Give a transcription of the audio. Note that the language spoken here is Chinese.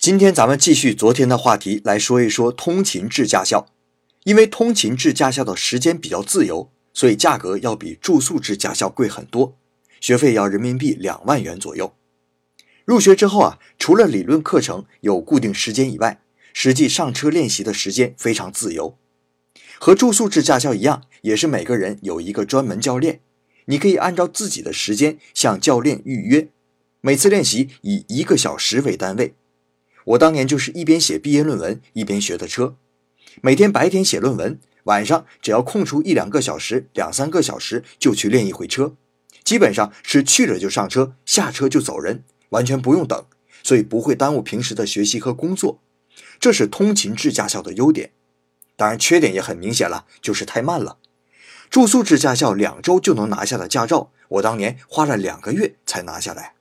今天咱们继续昨天的话题来说一说通勤制驾校。因为通勤制驾校的时间比较自由，所以价格要比住宿制驾校贵很多，学费要人民币两万元左右。入学之后啊，除了理论课程有固定时间以外，实际上车练习的时间非常自由。和住宿制驾校一样，也是每个人有一个专门教练，你可以按照自己的时间向教练预约，每次练习以一个小时为单位。我当年就是一边写毕业论文一边学的车，每天白天写论文，晚上只要空出一两个小时、两三个小时就去练一回车，基本上是去了就上车，下车就走人，完全不用等，所以不会耽误平时的学习和工作。这是通勤制驾校的优点，当然缺点也很明显了，就是太慢了。住宿制驾校两周就能拿下的驾照，我当年花了两个月才拿下来。